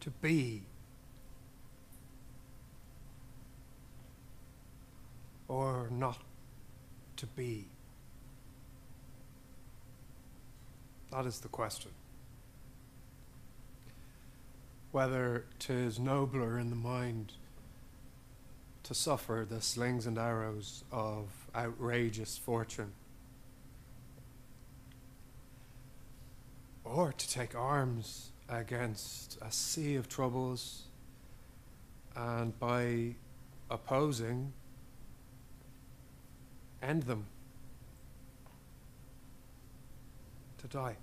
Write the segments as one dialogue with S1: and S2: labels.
S1: to be or not to be? That is the question. Whether 'tis nobler in the mind to suffer the slings and arrows of outrageous fortune, or to take arms against a sea of troubles and by opposing end them. To die.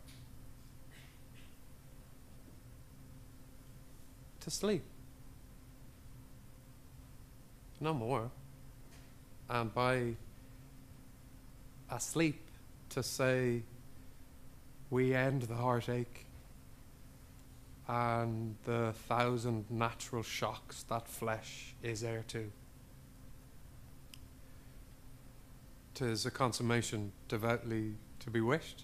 S1: To sleep. No more. And by asleep to say we end the heartache and the thousand natural shocks that flesh is heir to. Tis a consummation devoutly to be wished.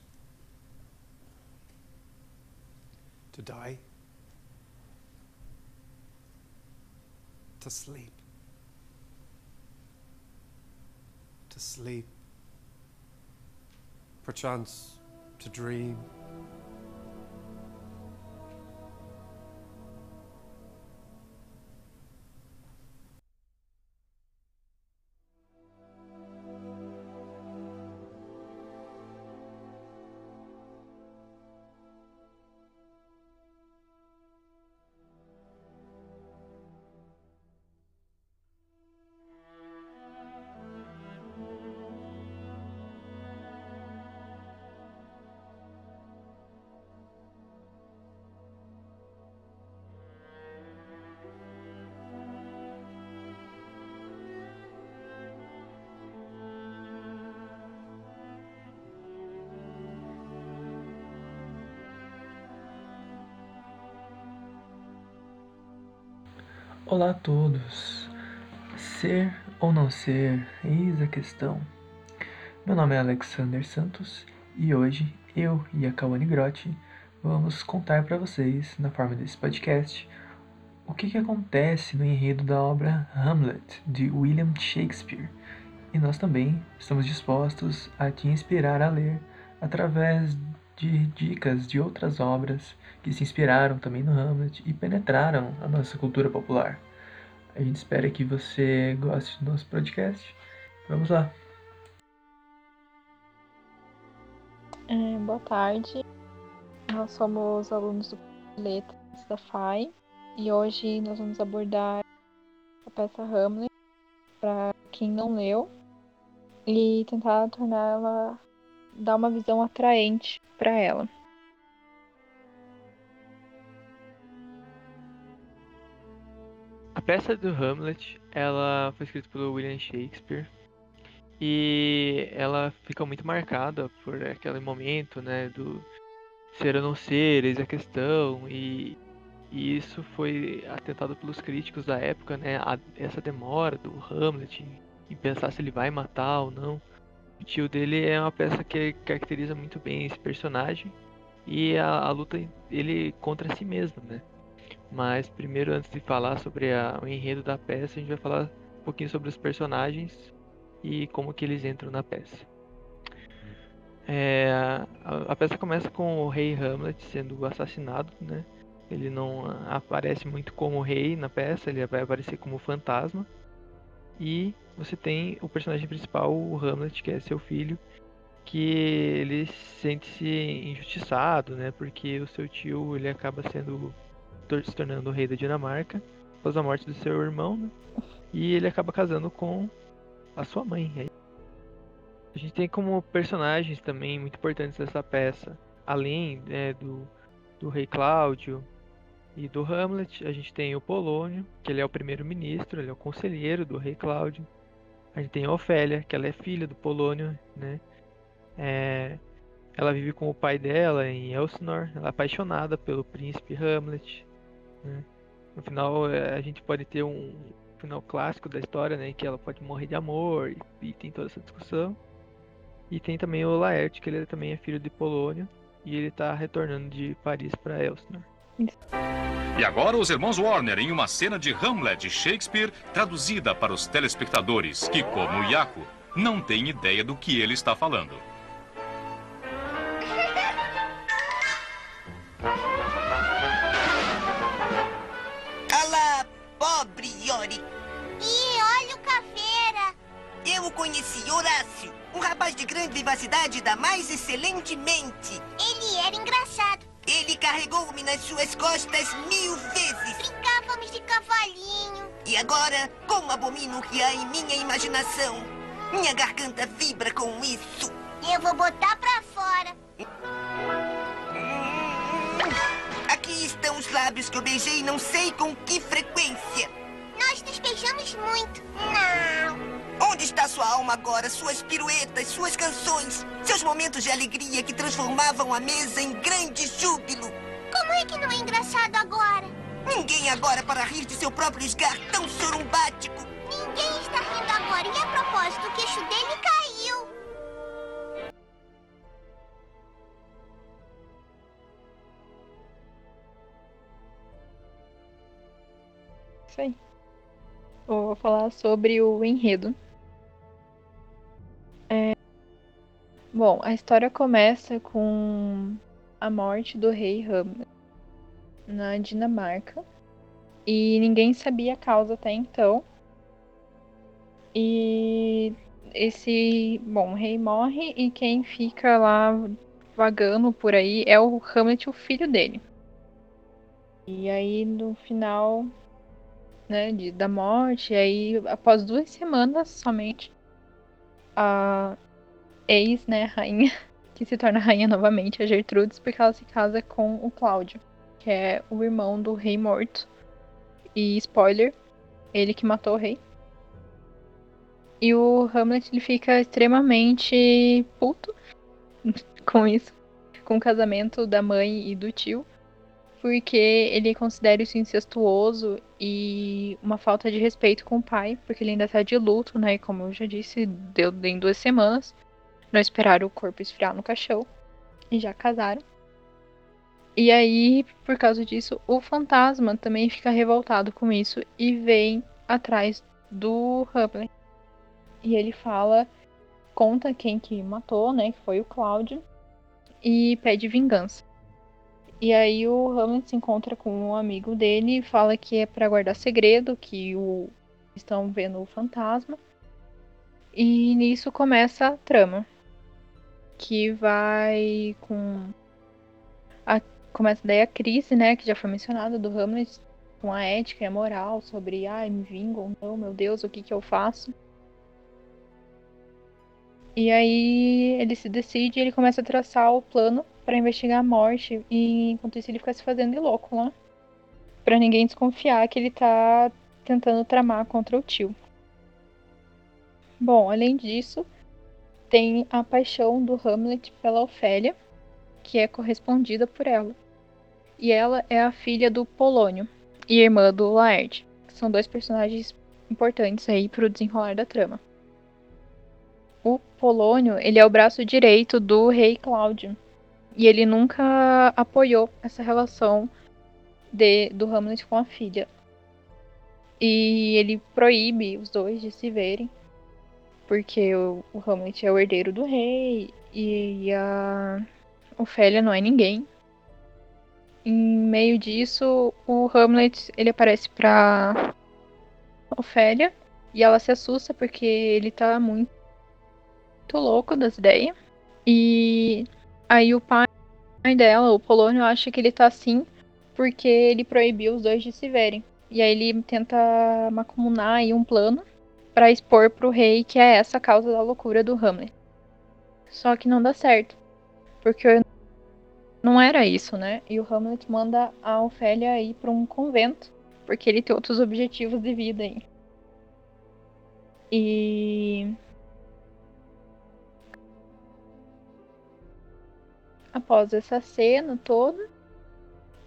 S1: To die. To sleep. To sleep. Perchance to dream.
S2: Olá a todos. Ser ou não ser, eis a questão. Meu nome é Alexander Santos e hoje eu e a Kawane Grotti vamos contar para vocês, na forma desse podcast, o que, que acontece no enredo da obra Hamlet de William Shakespeare. E nós também estamos dispostos a te inspirar a ler através de dicas de outras obras que se inspiraram também no Hamlet e penetraram a nossa cultura popular. A gente espera que você goste do nosso podcast. Vamos lá!
S3: É, boa tarde, nós somos alunos do Letras da FAI e hoje nós vamos abordar a peça Hamlet para quem não leu e tentar torná-la dar uma visão atraente para ela.
S4: Peça do Hamlet, ela foi escrita pelo William Shakespeare e ela fica muito marcada por aquele momento, né, do ser ou não ser, eis a questão e, e isso foi atentado pelos críticos da época, né, a, essa demora do Hamlet em, pensar se ele vai matar ou não. O tio dele é uma peça que caracteriza muito bem esse personagem e a, a luta ele contra si mesmo, né? Mas primeiro, antes de falar sobre a, o enredo da peça, a gente vai falar um pouquinho sobre os personagens e como que eles entram na peça. É, a, a, peça começa com o rei Hamlet sendo assassinado, né? Ele não aparece muito como rei na peça, ele vai aparecer como fantasma. E você tem o personagem principal, o Hamlet, que é seu filho, que ele sente-se injustiçado, né? Porque o seu tio ele acaba sendo se tornando o rei da Dinamarca após a morte do seu irmão, né? E ele acaba casando com a sua mãe. A gente tem como personagens também muito importantes dessa peça, além né, do, do rei Cláudio, e do Hamlet, a gente tem o Polônio, que ele é o primeiro-ministro, ele é o conselheiro do rei Cláudio. A gente tem a Ofélia, que ela é filha do Polônio, né? É, ela vive com o pai dela em Elsinore, ela é apaixonada pelo príncipe Hamlet. Né? No final, é, a gente pode ter um final clássico da história, né? Que ela pode morrer de amor e, e tem toda essa discussão. E tem também o Laerte, que ele também é filho de Polônio e ele está retornando de Paris para Elsinore.
S5: E agora os irmãos Warner em uma cena de Hamlet de Shakespeare traduzida para os telespectadores, que, como o Yaku, não têm ideia do que ele está falando.
S6: Horácio. Um rapaz de grande vivacidade da mais excelente mente.
S7: Ele era engraçado.
S6: Ele carregou-me nas suas costas mil vezes.
S7: Brincávamos de cavalinho.
S6: E agora, como abomino o que há em minha imaginação? Minha garganta vibra com isso.
S7: Eu vou botar pra fora.
S6: Aqui estão os lábios que eu beijei não sei com que frequência.
S7: Nós nos beijamos muito. Não.
S6: Onde está sua alma agora? Suas piruetas, suas canções, seus momentos de alegria que transformavam a mesa em grande júbilo.
S7: Como é que não é engraçado agora?
S6: Ninguém agora para rir de seu próprio esgar tão sorumbático.
S7: Ninguém está rindo agora. E a propósito, o queixo dele caiu.
S3: Isso aí. Vou falar sobre o enredo. É... Bom, a história começa com a morte do rei Hamlet na Dinamarca. E ninguém sabia a causa até então. E esse, bom, o rei morre e quem fica lá vagando por aí é o Hamlet, o filho dele. E aí no final, né, de, da morte, aí após duas semanas somente, a ex, né, rainha, que se torna rainha novamente, a Gertrudes, porque ela se casa com o Cláudio, que é o irmão do rei morto. E spoiler, ele que matou o rei. E o Hamlet ele fica extremamente puto com isso, com o casamento da mãe e do tio, porque ele considera isso incestuoso e uma falta de respeito com o pai, porque ele ainda tá de luto, né? Como eu já disse, deu em duas semanas. Não esperaram o corpo esfriar no caixão e já casaram. E aí, por causa disso, o fantasma também fica revoltado com isso e vem atrás do Hamlet. E ele fala, conta quem que matou, né? Que foi o Cláudio. E pede vingança. E aí o Hamlet se encontra com um amigo dele e fala que é para guardar segredo, que o estão vendo o fantasma. E nisso começa a trama. Que vai com a começa daí a crise, né, que já foi mencionada do Hamlet com a ética e a moral sobre, ai, me vingo ou não, meu Deus, o que que eu faço? E aí ele se decide e ele começa a traçar o plano para investigar a morte e enquanto isso ele fica se fazendo de louco lá, para ninguém desconfiar que ele tá tentando tramar contra o tio. Bom, além disso, tem a paixão do Hamlet pela Ofélia, que é correspondida por ela. E ela é a filha do Polônio e irmã do Laerte, que são dois personagens importantes aí pro desenrolar da trama. O Polônio, ele é o braço direito do rei Cláudio. E ele nunca apoiou essa relação de, do Hamlet com a filha. E ele proíbe os dois de se verem. Porque o, o Hamlet é o herdeiro do rei e a Ofélia não é ninguém. Em meio disso, o Hamlet ele aparece pra Ofélia e ela se assusta porque ele tá muito, muito louco das ideias. E aí o pai dela, o Polônio, acha que ele tá assim porque ele proibiu os dois de se verem. E aí ele tenta macumunar aí um plano para expor pro rei que é essa a causa da loucura do Hamlet. Só que não dá certo. Porque não era isso, né? E o Hamlet manda a Ofélia ir para um convento, porque ele tem outros objetivos de vida aí. E após essa cena toda,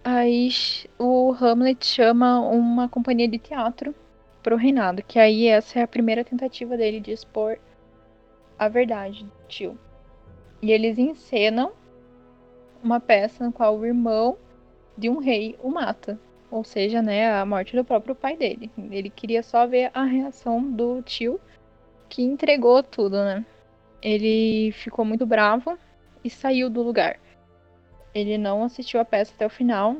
S3: aí o Hamlet chama uma companhia de teatro para o reinado, que aí essa é a primeira tentativa dele de expor a verdade do tio. E eles encenam uma peça no qual o irmão de um rei o mata. ou seja, né, a morte do próprio pai dele. Ele queria só ver a reação do tio que entregou tudo, né? Ele ficou muito bravo e saiu do lugar. Ele não assistiu a peça até o final.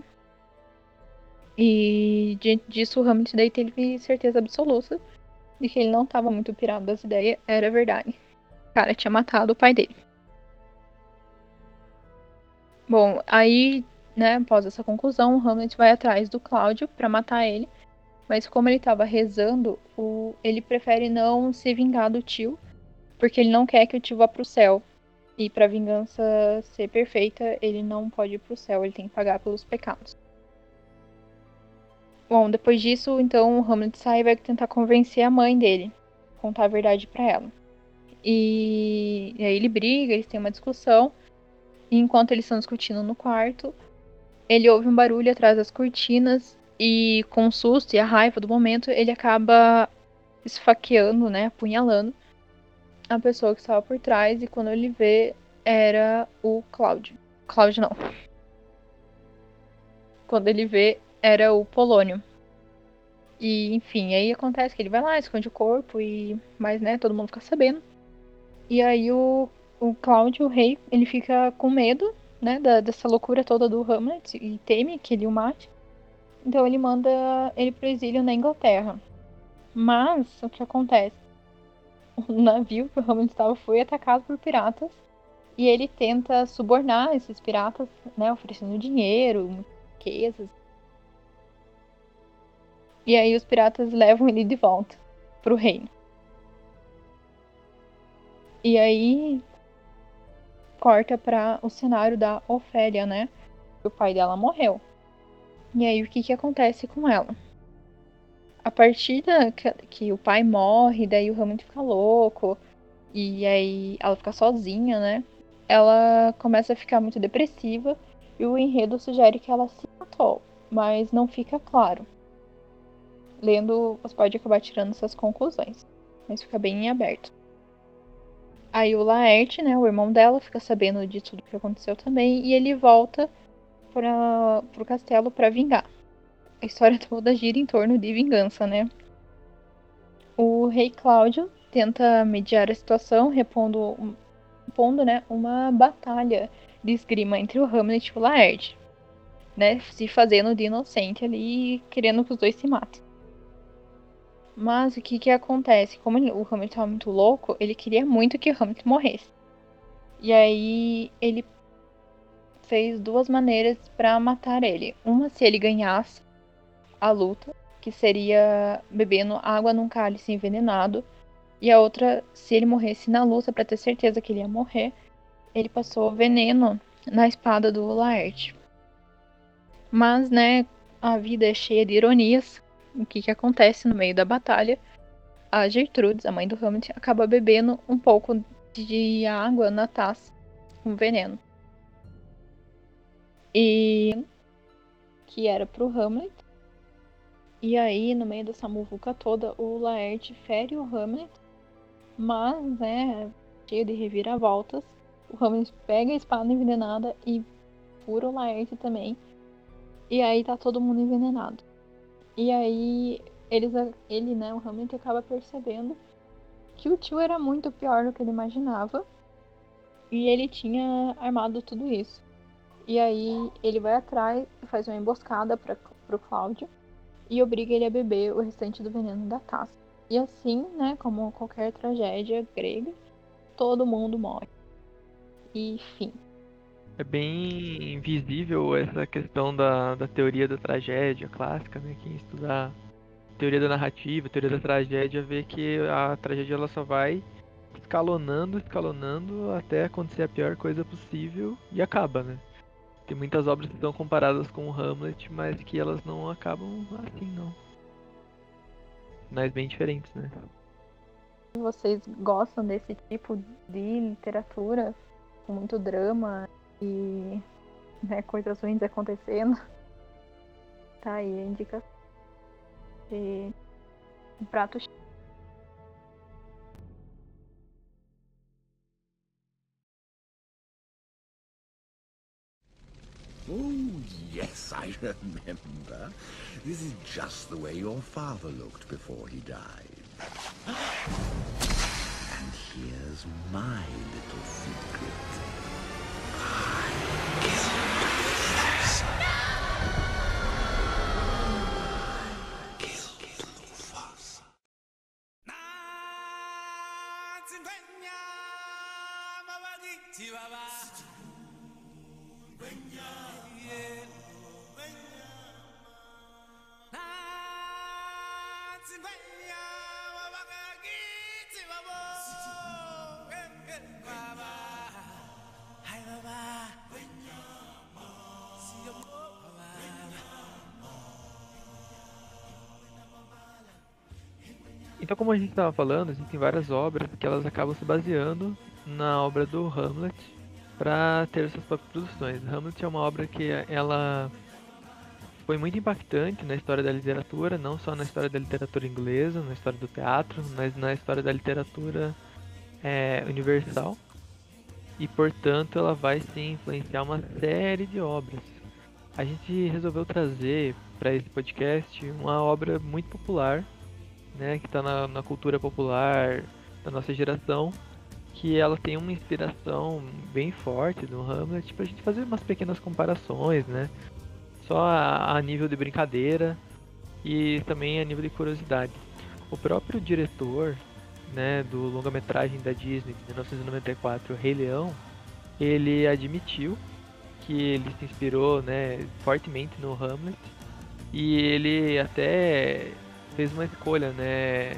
S3: E diante disso, o Hamlet teve certeza absoluta de que ele não estava muito pirado das ideias, era verdade. O cara tinha matado o pai dele. Bom, aí, né, após essa conclusão, o Hamlet vai atrás do Cláudio para matar ele. Mas como ele estava rezando, o... ele prefere não se vingar do tio, porque ele não quer que o tio vá pro céu. E para vingança ser perfeita, ele não pode ir pro céu, ele tem que pagar pelos pecados. Bom, depois disso, então o Hamlet sai e vai tentar convencer a mãe dele, contar a verdade para ela. E... e aí ele briga, eles têm uma discussão. E enquanto eles estão discutindo no quarto, ele ouve um barulho atrás das cortinas e com o susto e a raiva do momento, ele acaba esfaqueando, né, apunhalando a pessoa que estava por trás e quando ele vê era o Cláudio. Cláudio não. Quando ele vê era o Polônio. E enfim, aí acontece que ele vai lá, esconde o corpo e mas né, todo mundo fica sabendo. E aí o o Cláudio, o rei, ele fica com medo, né, da, dessa loucura toda do Hamlet e teme que ele o mate. Então ele manda ele pro exílio na Inglaterra. Mas o que acontece? O navio que o Hamlet estava foi atacado por piratas e ele tenta subornar esses piratas, né, oferecendo dinheiro, riquezas. E aí os piratas levam ele de volta pro reino. E aí corta para o cenário da Ofélia, né? O pai dela morreu. E aí o que que acontece com ela? A partir da que, que o pai morre, daí o Hamlet fica louco e aí ela fica sozinha, né? Ela começa a ficar muito depressiva e o enredo sugere que ela se matou, mas não fica claro. Lendo, você pode acabar tirando essas conclusões, mas fica bem em aberto. Aí o Laerte, né, o irmão dela, fica sabendo de tudo que aconteceu também e ele volta para pro castelo para vingar. A história toda gira em torno de vingança, né? O rei Cláudio tenta mediar a situação, repondo, repondo né, uma batalha de esgrima entre o Hamlet e o Laerte, né, se fazendo de inocente ali, querendo que os dois se matem. Mas o que que acontece? Como ele, o Hamlet estava muito louco, ele queria muito que o Hamlet morresse. E aí ele fez duas maneiras para matar ele. Uma se ele ganhasse a luta, que seria bebendo água num cálice envenenado, e a outra se ele morresse na luta para ter certeza que ele ia morrer, ele passou veneno na espada do Laerte. Mas, né, a vida é cheia de ironias o que, que acontece no meio da batalha. A Gertrudes, a mãe do Hamlet, acaba bebendo um pouco de água na taça com veneno. E que era pro Hamlet. E aí, no meio dessa muvuca toda, o Laerte fere o Hamlet, mas, né, cheio de reviravoltas, o Hamlet pega a espada envenenada e fura o Laerte também. E aí tá todo mundo envenenado. E aí eles, ele, né, o Hamlet acaba percebendo que o tio era muito pior do que ele imaginava. E ele tinha armado tudo isso. E aí ele vai atrás e faz uma emboscada para pro Cláudio e obriga ele a beber o restante do veneno da taça. E assim, né, como qualquer tragédia grega, todo mundo morre. E fim
S4: é bem visível essa questão da, da teoria da tragédia clássica, né? Quem estudar teoria da narrativa, teoria da tragédia, vê que a tragédia ela só vai escalonando, escalonando até acontecer a pior coisa possível e acaba, né? Tem muitas obras que são comparadas com o Hamlet, mas que elas não acabam assim, não. Mas bem diferentes, né?
S3: Vocês gostam desse tipo de literatura com muito drama e né, coisas ruins acontecendo. Tá aí a indicação de um prato
S8: Oh, yes. I remember. This is just the way your father looked before he died. And here's my little secret. I killed Mufasa.
S4: Então, como a gente estava falando, existem várias obras que elas acabam se baseando na obra do Hamlet para ter suas próprias produções. Hamlet é uma obra que ela foi muito impactante na história da literatura, não só na história da literatura inglesa, na história do teatro, mas na história da literatura é, universal. E, portanto, ela vai sim influenciar uma série de obras. A gente resolveu trazer para esse podcast uma obra muito popular né, que está na, na, cultura popular da nossa geração, que ela tem uma inspiração bem forte do Hamlet, para a gente fazer umas pequenas comparações, né, só a, a, nível de brincadeira e também a nível de curiosidade. O próprio diretor, né, do longa-metragem da Disney de 1994, Rei Leão, ele admitiu que ele se inspirou, né, fortemente no Hamlet e ele até fez uma escolha, né,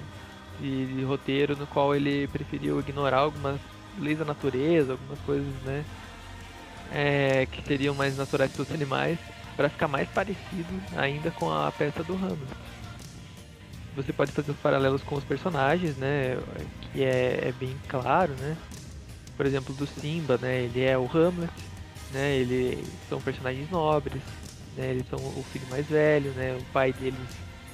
S4: de, de, roteiro no qual ele preferiu ignorar algumas leis da natureza, algumas coisas, né, é, que seriam mais naturais para os animais, para ficar mais parecido ainda com a peça do Hamlet. Você pode fazer os paralelos com os personagens, né, que é, é bem claro, né. Por exemplo, do Simba, né, ele é o Hamlet, né, ele são personagens nobres, né, eles são o filho mais velho, né, o pai deles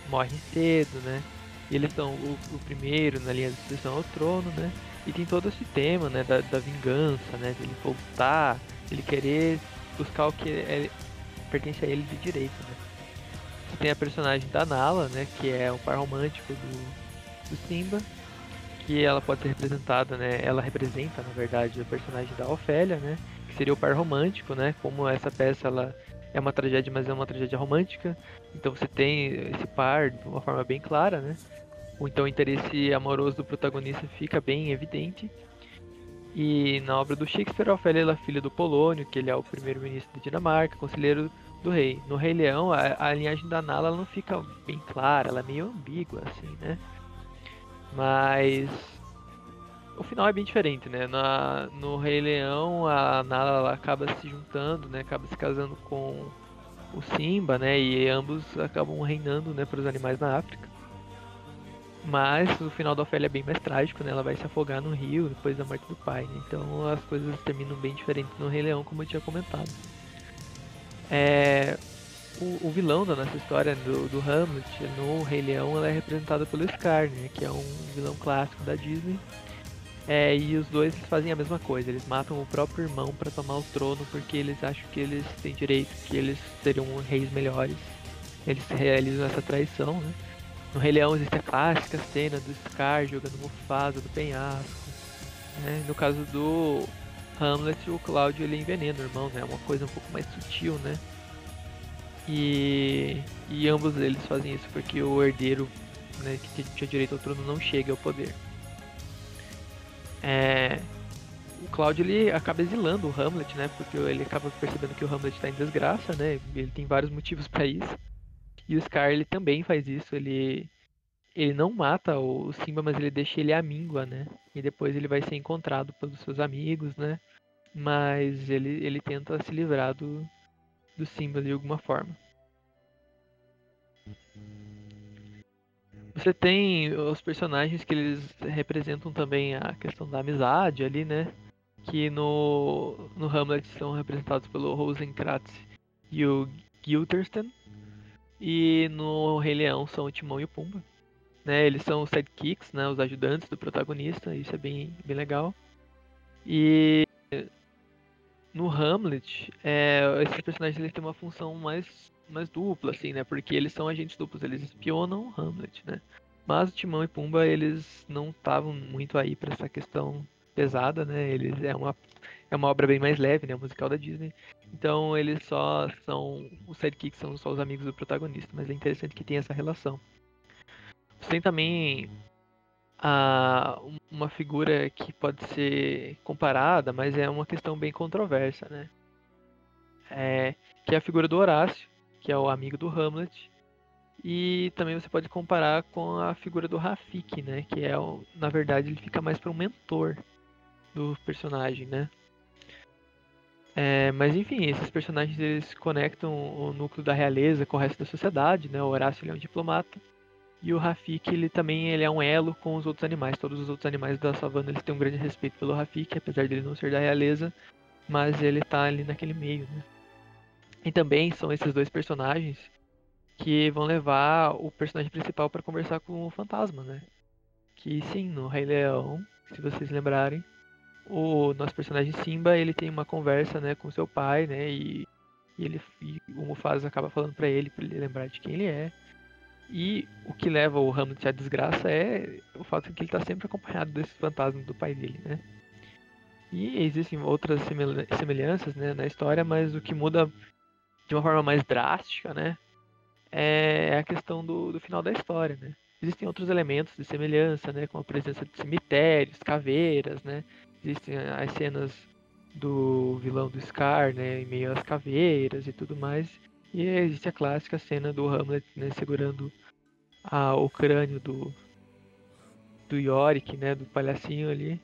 S4: morre cedo, né? E eles são o, o, primeiro na linha de sucessão ao trono, né? E tem todo esse tema, né, da, da vingança, né? De ele voltar, ele querer buscar o que é, pertence a ele de direito, né? Você tem a personagem da Nala, né? Que é o par romântico do, do Simba. Que ela pode ser representada, né? Ela representa, na verdade, o personagem da Ofélia, né? Que seria o par romântico, né? Como essa peça, ela é uma tragédia, mas é uma tragédia romântica. Então você tem esse par de uma forma bem clara, né? Ou então o interesse amoroso do protagonista fica bem evidente. E na obra do Shakespeare, Ofélia é filha do Polônio, que ele é o primeiro-ministro da Dinamarca, conselheiro do rei. No Rei Leão, a, a linhagem da Nala não fica bem clara, ela é meio ambígua, assim, né? Mas o final é bem diferente, né? Na, no Rei Leão, a Nala acaba se juntando, né? Acaba se casando com o Simba, né? E ambos acabam reinando, né? Para os animais na África. Mas o final da Ofélia é bem mais trágico, né? Ela vai se afogar no rio depois da morte do pai, né? Então as coisas terminam bem diferentes no Rei Leão, como eu tinha comentado. É... O, o vilão da nossa história do, do Hamlet, no Rei Leão, ela é representada pelo Scar, né? Que é um vilão clássico da Disney é, e os dois fazem a mesma coisa, eles matam o próprio irmão para tomar o trono porque eles acham que eles têm direito, que eles seriam reis melhores. Eles realizam essa traição, né? No Rei Leão existe a clássica cena do Scar jogando Mufasa do penhasco. Né? No caso do Hamlet, o Cláudio ele envenena o irmão, né? É uma coisa um pouco mais sutil, né? E, e ambos eles fazem isso porque o herdeiro né, que tinha direito ao trono não chega ao poder. É, o Cláudio ele acaba exilando o Hamlet, né? Porque ele acaba percebendo que o Hamlet está em desgraça, né? Ele tem vários motivos para isso. E o Scar ele também faz isso. Ele ele não mata o Simba, mas ele deixa ele à míngua, né? E depois ele vai ser encontrado pelos seus amigos, né? Mas ele ele tenta se livrar do do Simba de alguma forma. Você tem os personagens que eles representam também a questão da amizade ali, né? Que no, no Hamlet são representados pelo Rosencrantz e o Guildenstern. E no Rei Leão são o Timão e o Pumba. Né? Eles são os sidekicks, né? Os ajudantes do protagonista. Isso é bem, bem legal. E no Hamlet, é, esses personagens eles têm uma função mais, mais dupla, assim, né? Porque eles são agentes duplos, eles espionam Hamlet, né? Mas Timão e Pumba, eles não estavam muito aí para essa questão pesada, né? Eles é uma é uma obra bem mais leve, né? O musical da Disney. Então eles só são os sidekicks são só os amigos do protagonista, mas é interessante que tem essa relação. Tem também a, uma figura que pode ser comparada, mas é uma questão bem controversa, né? É, que é a figura do Horácio, que é o amigo do Hamlet. E também você pode comparar com a figura do Rafik, né? Que é, na verdade, ele fica mais para um mentor do personagem, né? É, mas enfim, esses personagens eles conectam o núcleo da realeza com o resto da sociedade, né? O Horácio ele é um diplomata e o Rafik, ele também ele é um elo com os outros animais. Todos os outros animais da savana eles têm um grande respeito pelo Rafik, apesar dele não ser da realeza, mas ele tá ali naquele meio, né? E também são esses dois personagens que vão levar o personagem principal para conversar com o fantasma, né? Que sim, no Rei Leão, se vocês lembrarem, o nosso personagem Simba, ele tem uma conversa, né, com seu pai, né, e, e ele e o Mufasa acaba falando para ele, para ele lembrar de quem ele é. E o que leva o Hamlet à desgraça é o fato de que ele está sempre acompanhado desse fantasma do pai dele, né? E existem outras semelhanças né, na história, mas o que muda de uma forma mais drástica, né? É a questão do, do final da história, né? Existem outros elementos de semelhança, né? Como a presença de cemitérios, caveiras, né? Existem as cenas do vilão do Scar, né? Em meio às caveiras e tudo mais. E existe a clássica cena do Hamlet né, segurando a, o crânio do, do Yorick, né, do palhacinho ali.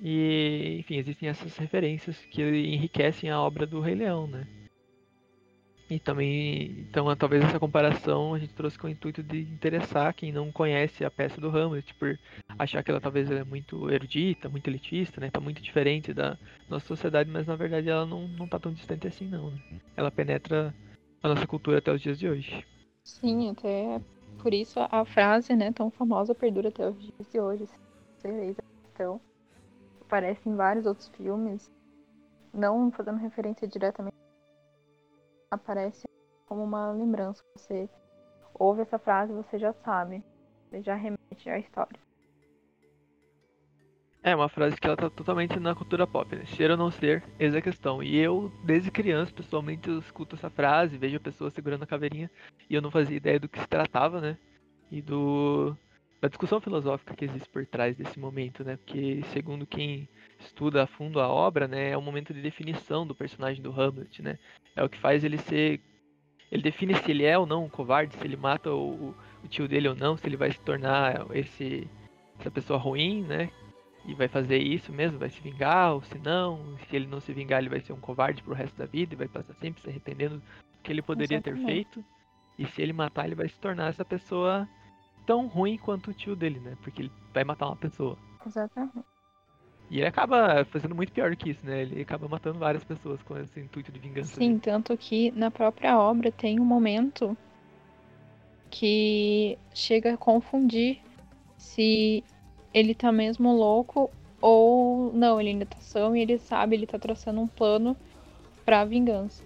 S4: E, enfim, existem essas referências que enriquecem a obra do Rei Leão, né? E também, então, talvez essa comparação a gente trouxe com o intuito de interessar quem não conhece a peça do Hamlet, por achar que ela talvez é muito erudita, muito elitista, né? Tá muito diferente da nossa sociedade, mas na verdade ela não, não tá tão distante assim, não, né? Ela penetra a nossa cultura até os dias de hoje.
S3: Sim, até por isso a frase, né, tão famosa perdura até os dias de hoje. Sereis a questão. Aparece em vários outros filmes, não fazendo referência diretamente, aparece como uma lembrança. Você ouve essa frase, você já sabe, você já remete à história.
S4: É uma frase que ela tá totalmente na cultura pop, né? Ser ou não ser, eis a questão. E eu, desde criança, pessoalmente, eu escuto essa frase, vejo a pessoa segurando a caveirinha e eu não fazia ideia do que se tratava, né? E do da discussão filosófica que existe por trás desse momento, né? Porque segundo quem estuda a fundo a obra, né, é um momento de definição do personagem do Hamlet, né? É o que faz ele ser ele define se ele é ou não um covarde, se ele mata o, o tio dele ou não, se ele vai se tornar esse essa pessoa ruim, né? e vai fazer isso mesmo, vai se vingar, ou se não, se ele não se vingar, ele vai ser um covarde pro resto da vida e vai passar sempre se arrependendo do que ele poderia Exatamente. ter feito. E se ele matar, ele vai se tornar essa pessoa tão ruim quanto o tio dele, né? Porque ele vai matar uma pessoa.
S3: Exatamente.
S4: E ele acaba fazendo muito pior que isso, né? Ele acaba matando várias pessoas com esse intuito de vingança.
S3: Sim, dele. tanto que na própria obra tem um momento que chega a confundir se ele tá mesmo louco ou não, ele ainda tá são e ele sabe, ele tá traçando um plano pra vingança.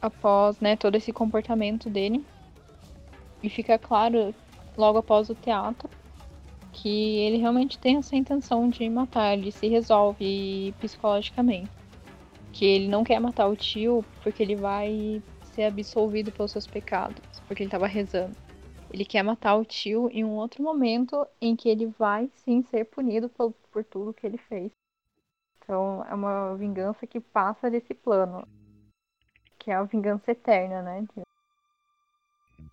S3: Após, né, todo esse comportamento dele. E fica claro, logo após o teatro, que ele realmente tem essa intenção de matar, ele se resolve psicologicamente. Que ele não quer matar o tio porque ele vai ser absolvido pelos seus pecados, porque ele tava rezando. Ele quer matar o tio em um outro momento em que ele vai sim ser punido por, por tudo que ele fez. Então é uma vingança que passa desse plano. Que é a vingança eterna, né?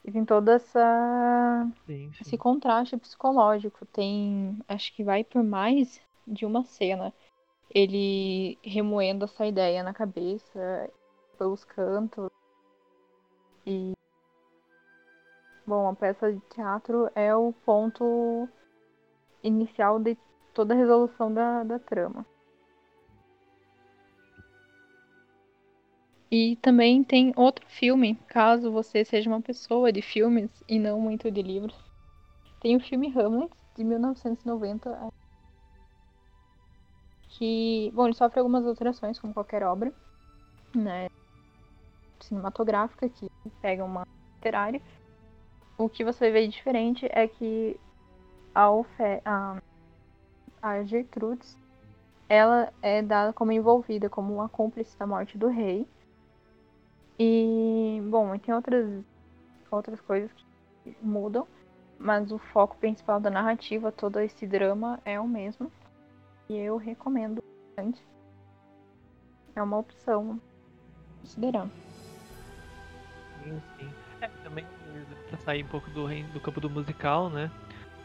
S3: E tem todo essa, sim, sim. esse contraste psicológico. Tem. Acho que vai por mais de uma cena. Ele remoendo essa ideia na cabeça, pelos cantos. E Bom, a peça de teatro é o ponto inicial de toda a resolução da, da trama. E também tem outro filme, caso você seja uma pessoa de filmes e não muito de livros. Tem o filme Hamlet, de 1990, que, bom, ele sofre algumas alterações como qualquer obra, né, cinematográfica que pega uma literária. O que você vê diferente é que a, Ofe a, a Gertrudes, ela é dada como envolvida como uma cúmplice da morte do rei. E, bom, tem outras, outras coisas que mudam, mas o foco principal da narrativa, todo esse drama é o mesmo. E eu recomendo bastante. É uma opção considerando.
S4: Sim, sim. É, também para sair um pouco do, do campo do musical, né?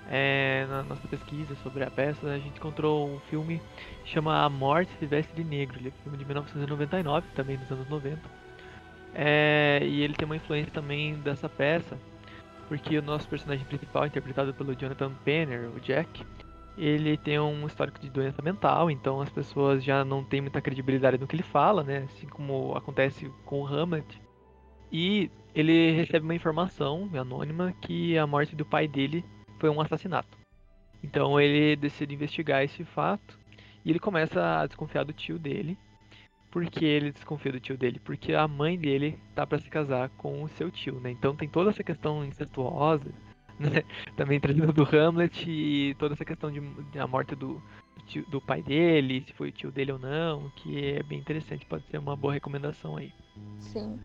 S4: É, na nossa pesquisa sobre a peça, a gente encontrou um filme que chama A Morte se Veste de Negro. Ele é um filme de 1999, também dos anos 90. É, e ele tem uma influência também dessa peça, porque o nosso personagem principal, interpretado pelo Jonathan Penner, o Jack, ele tem um histórico de doença mental, então as pessoas já não têm muita credibilidade no que ele fala, né? Assim como acontece com o Hamlet. E ele recebe uma informação anônima que a morte do pai dele foi um assassinato. Então ele decide investigar esse fato e ele começa a desconfiar do tio dele. Por que ele desconfia do tio dele? Porque a mãe dele tá para se casar com o seu tio, né? Então tem toda essa questão incestuosa né? Também trazendo do Hamlet e toda essa questão de, de a morte do, tio, do pai dele, se foi o tio dele ou não, que é bem interessante, pode ser uma boa recomendação aí.
S3: Sim.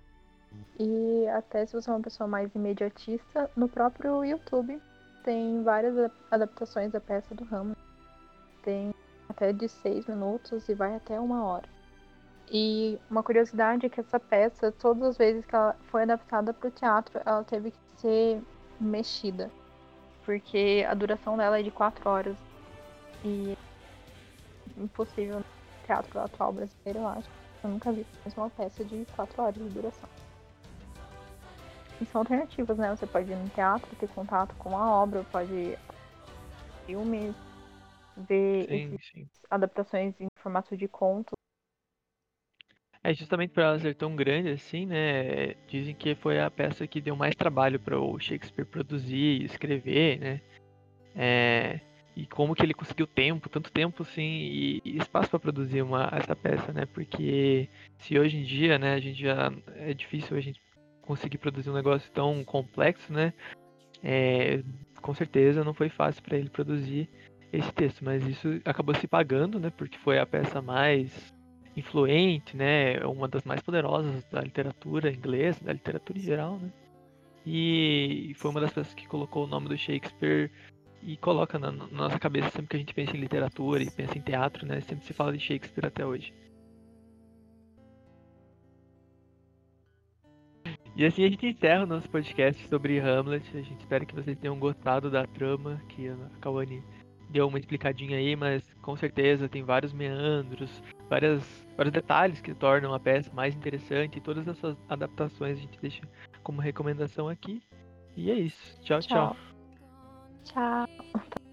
S3: E até se você é uma pessoa mais imediatista, no próprio YouTube tem várias adaptações da peça do Hamlet. Tem até de seis minutos e vai até uma hora. E uma curiosidade é que essa peça, todas as vezes que ela foi adaptada para o teatro, ela teve que ser mexida. Porque a duração dela é de 4 horas. E impossível no teatro atual brasileiro, eu acho. Eu nunca vi uma peça de 4 horas de duração. E são alternativas, né? Você pode ir no teatro, ter contato com a obra, pode filmes, ver
S4: sim, sim.
S3: adaptações em formato de conto
S4: é justamente por ela ser tão grande assim, né? Dizem que foi a peça que deu mais trabalho para o Shakespeare produzir e escrever, né? É, e como que ele conseguiu tempo, tanto tempo assim, e, e espaço para produzir uma, essa peça, né? Porque se hoje em dia, né, a gente já é difícil a gente conseguir produzir um negócio tão complexo, né? É, com certeza não foi fácil para ele produzir esse texto, mas isso acabou se pagando, né? Porque foi a peça mais influente, né? Uma das mais poderosas da literatura inglesa, da literatura em geral, né? E foi uma das pessoas que colocou o nome do Shakespeare e coloca na, na, nossa cabeça sempre que a gente pensa em literatura e pensa em teatro, né? Sempre se fala de Shakespeare até hoje. E assim a gente encerra o nosso podcast sobre Hamlet. A gente espera que vocês tenham gostado da trama que a Kawane deu uma explicadinha aí, mas com certeza tem vários meandros, várias, vários detalhes que tornam a peça mais interessante. E todas essas adaptações a gente deixa como recomendação aqui. E é isso. Tchau, tchau.
S3: Tchau. tchau.